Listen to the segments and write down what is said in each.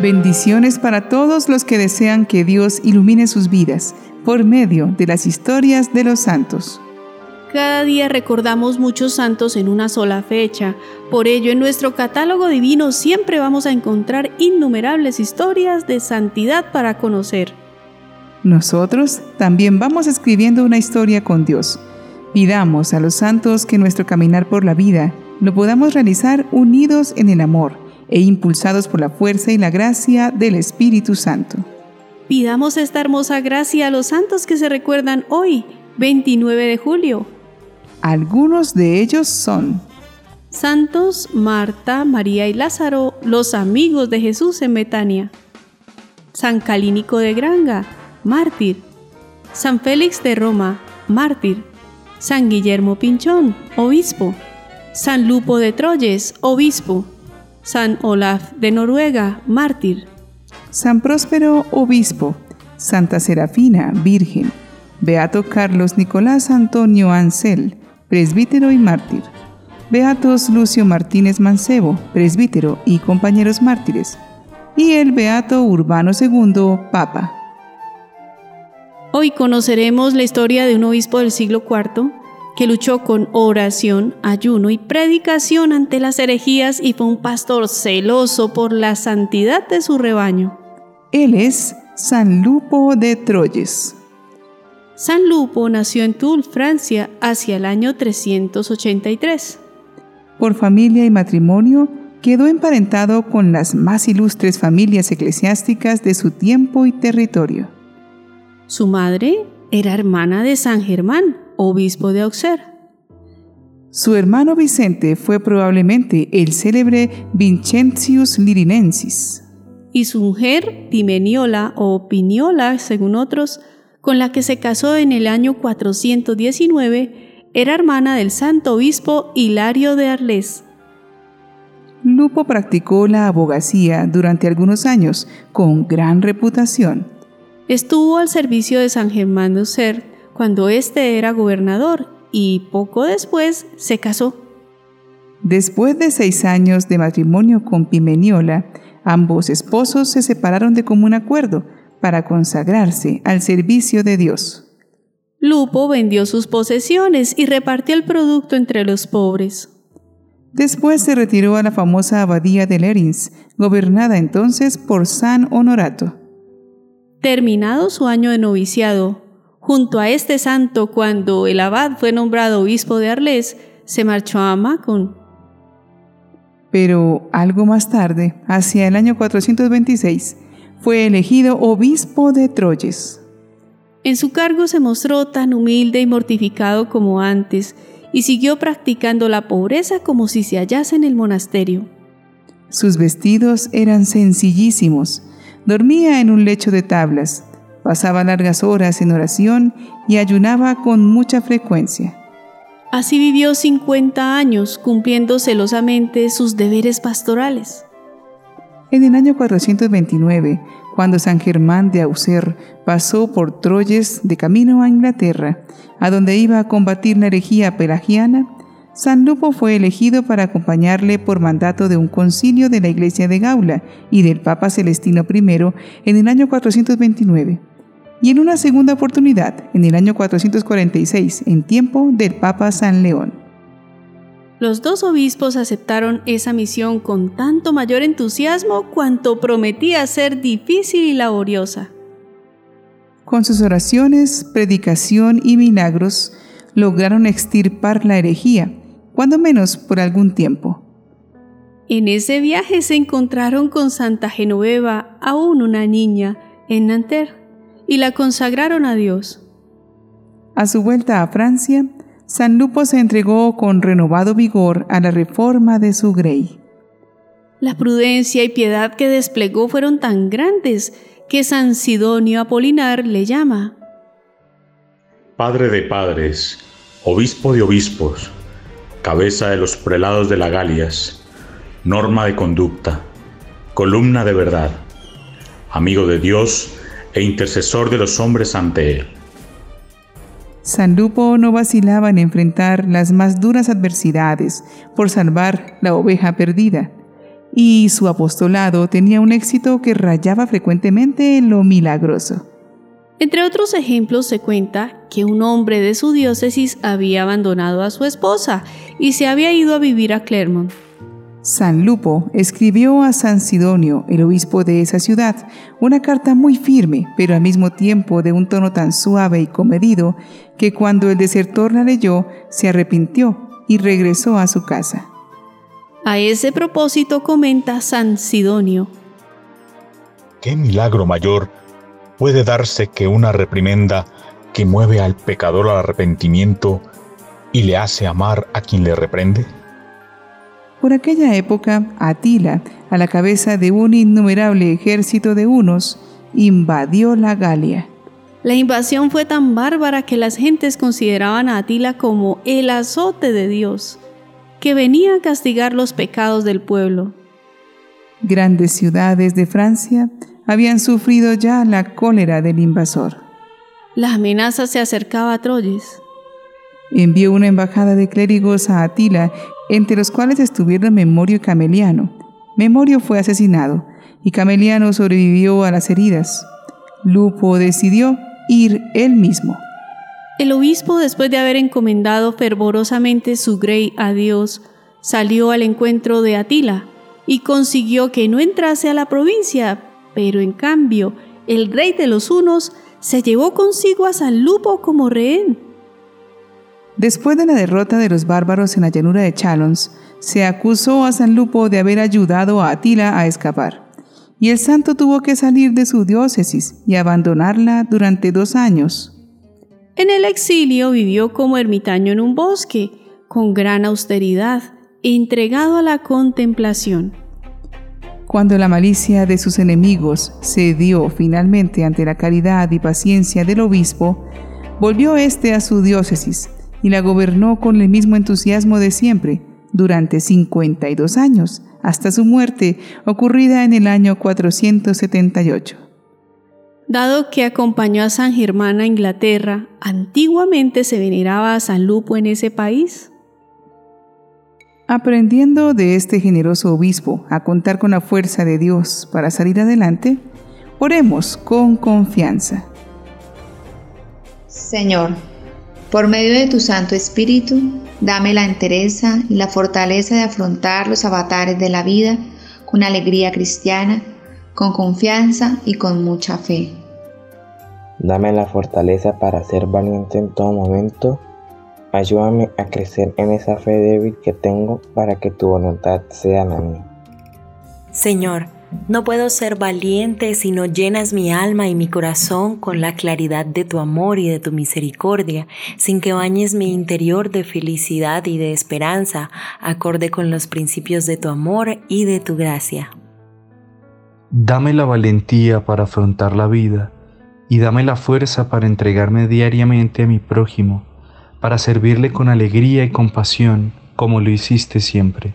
Bendiciones para todos los que desean que Dios ilumine sus vidas por medio de las historias de los santos. Cada día recordamos muchos santos en una sola fecha, por ello en nuestro catálogo divino siempre vamos a encontrar innumerables historias de santidad para conocer. Nosotros también vamos escribiendo una historia con Dios. Pidamos a los santos que nuestro caminar por la vida lo podamos realizar unidos en el amor e impulsados por la fuerza y la gracia del Espíritu Santo. Pidamos esta hermosa gracia a los santos que se recuerdan hoy, 29 de julio. Algunos de ellos son Santos Marta, María y Lázaro, los amigos de Jesús en Betania. San Calínico de Granga, mártir. San Félix de Roma, mártir. San Guillermo Pinchón, obispo. San Lupo de Troyes, obispo. San Olaf de Noruega, mártir. San Próspero, obispo. Santa Serafina, virgen. Beato Carlos Nicolás Antonio Ansel, presbítero y mártir. Beatos Lucio Martínez Mancebo, presbítero y compañeros mártires. Y el Beato Urbano II, Papa. Hoy conoceremos la historia de un obispo del siglo IV que luchó con oración, ayuno y predicación ante las herejías y fue un pastor celoso por la santidad de su rebaño. Él es San Lupo de Troyes. San Lupo nació en Toul, Francia, hacia el año 383. Por familia y matrimonio, quedó emparentado con las más ilustres familias eclesiásticas de su tiempo y territorio. Su madre era hermana de San Germán, obispo de Auxerre. Su hermano Vicente fue probablemente el célebre Vincentius Lirinensis. Y su mujer, Pimeniola o Piniola, según otros, con la que se casó en el año 419, era hermana del santo obispo Hilario de Arles. Lupo practicó la abogacía durante algunos años con gran reputación. Estuvo al servicio de San Germán de Auxerre cuando éste era gobernador y poco después se casó. Después de seis años de matrimonio con Pimeniola, ambos esposos se separaron de común acuerdo para consagrarse al servicio de Dios. Lupo vendió sus posesiones y repartió el producto entre los pobres. Después se retiró a la famosa abadía de Lerins, gobernada entonces por San Honorato. Terminado su año de noviciado, Junto a este santo, cuando el abad fue nombrado obispo de Arles, se marchó a Macon. Pero algo más tarde, hacia el año 426, fue elegido obispo de Troyes. En su cargo se mostró tan humilde y mortificado como antes, y siguió practicando la pobreza como si se hallase en el monasterio. Sus vestidos eran sencillísimos. Dormía en un lecho de tablas Pasaba largas horas en oración y ayunaba con mucha frecuencia. Así vivió 50 años cumpliendo celosamente sus deberes pastorales. En el año 429, cuando San Germán de Auxerre pasó por Troyes de camino a Inglaterra, a donde iba a combatir la herejía pelagiana, San Lupo fue elegido para acompañarle por mandato de un concilio de la Iglesia de Gaula y del Papa Celestino I en el año 429 y en una segunda oportunidad en el año 446, en tiempo del Papa San León. Los dos obispos aceptaron esa misión con tanto mayor entusiasmo cuanto prometía ser difícil y laboriosa. Con sus oraciones, predicación y milagros, lograron extirpar la herejía, cuando menos por algún tiempo. En ese viaje se encontraron con Santa Genoveva, aún una niña, en Nanterre y la consagraron a Dios. A su vuelta a Francia, San Lupo se entregó con renovado vigor a la reforma de su grey. La prudencia y piedad que desplegó fueron tan grandes que San Sidonio Apolinar le llama Padre de padres, obispo de obispos, cabeza de los prelados de la Galias, norma de conducta, columna de verdad, amigo de Dios e intercesor de los hombres ante Él. San Lupo no vacilaba en enfrentar las más duras adversidades por salvar la oveja perdida, y su apostolado tenía un éxito que rayaba frecuentemente en lo milagroso. Entre otros ejemplos se cuenta que un hombre de su diócesis había abandonado a su esposa y se había ido a vivir a Clermont. San Lupo escribió a San Sidonio, el obispo de esa ciudad, una carta muy firme, pero al mismo tiempo de un tono tan suave y comedido, que cuando el desertor la leyó, se arrepintió y regresó a su casa. A ese propósito comenta San Sidonio. ¿Qué milagro mayor puede darse que una reprimenda que mueve al pecador al arrepentimiento y le hace amar a quien le reprende? Por aquella época, Atila, a la cabeza de un innumerable ejército de unos, invadió la Galia. La invasión fue tan bárbara que las gentes consideraban a Atila como el azote de Dios, que venía a castigar los pecados del pueblo. Grandes ciudades de Francia habían sufrido ya la cólera del invasor. La amenaza se acercaba a Troyes. Envió una embajada de clérigos a Atila, entre los cuales estuvieron Memorio y Cameliano. Memorio fue asesinado y Cameliano sobrevivió a las heridas. Lupo decidió ir él mismo. El obispo, después de haber encomendado fervorosamente su grey a Dios, salió al encuentro de Atila y consiguió que no entrase a la provincia, pero en cambio el rey de los hunos se llevó consigo a San Lupo como rehén. Después de la derrota de los bárbaros en la llanura de Chalons, se acusó a San Lupo de haber ayudado a Atila a escapar y el santo tuvo que salir de su diócesis y abandonarla durante dos años. En el exilio vivió como ermitaño en un bosque, con gran austeridad, entregado a la contemplación. Cuando la malicia de sus enemigos cedió finalmente ante la caridad y paciencia del obispo, volvió éste a su diócesis y la gobernó con el mismo entusiasmo de siempre durante 52 años, hasta su muerte ocurrida en el año 478. Dado que acompañó a San Germán a Inglaterra, antiguamente se veneraba a San Lupo en ese país. Aprendiendo de este generoso obispo a contar con la fuerza de Dios para salir adelante, oremos con confianza. Señor, por medio de tu Santo Espíritu, Dame la entereza y la fortaleza de afrontar los avatares de la vida con alegría cristiana, con confianza y con mucha fe. Dame la fortaleza para ser valiente en todo momento. Ayúdame a crecer en esa fe débil que tengo para que tu voluntad sea la mía. Señor, no puedo ser valiente si no llenas mi alma y mi corazón con la claridad de tu amor y de tu misericordia, sin que bañes mi interior de felicidad y de esperanza, acorde con los principios de tu amor y de tu gracia. Dame la valentía para afrontar la vida y dame la fuerza para entregarme diariamente a mi prójimo, para servirle con alegría y compasión como lo hiciste siempre.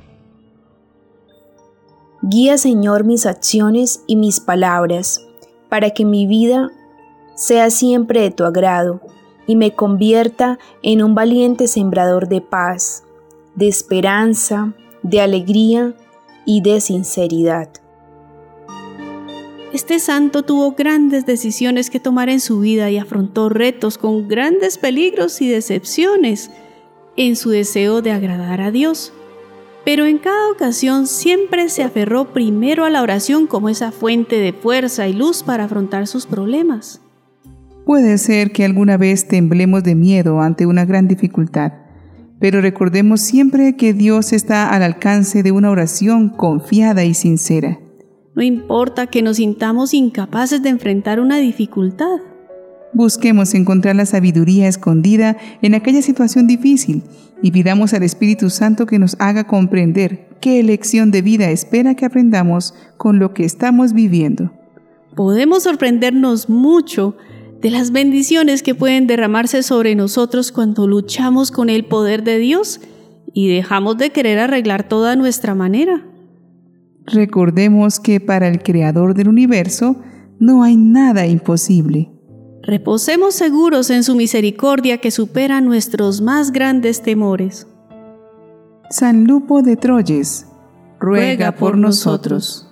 Guía, Señor, mis acciones y mis palabras, para que mi vida sea siempre de tu agrado y me convierta en un valiente sembrador de paz, de esperanza, de alegría y de sinceridad. Este santo tuvo grandes decisiones que tomar en su vida y afrontó retos con grandes peligros y decepciones en su deseo de agradar a Dios pero en cada ocasión siempre se aferró primero a la oración como esa fuente de fuerza y luz para afrontar sus problemas. Puede ser que alguna vez temblemos de miedo ante una gran dificultad, pero recordemos siempre que Dios está al alcance de una oración confiada y sincera. No importa que nos sintamos incapaces de enfrentar una dificultad. Busquemos encontrar la sabiduría escondida en aquella situación difícil y pidamos al Espíritu Santo que nos haga comprender qué lección de vida espera que aprendamos con lo que estamos viviendo. Podemos sorprendernos mucho de las bendiciones que pueden derramarse sobre nosotros cuando luchamos con el poder de Dios y dejamos de querer arreglar toda nuestra manera. Recordemos que para el Creador del universo no hay nada imposible. Reposemos seguros en su misericordia que supera nuestros más grandes temores. San Lupo de Troyes, ruega por nosotros.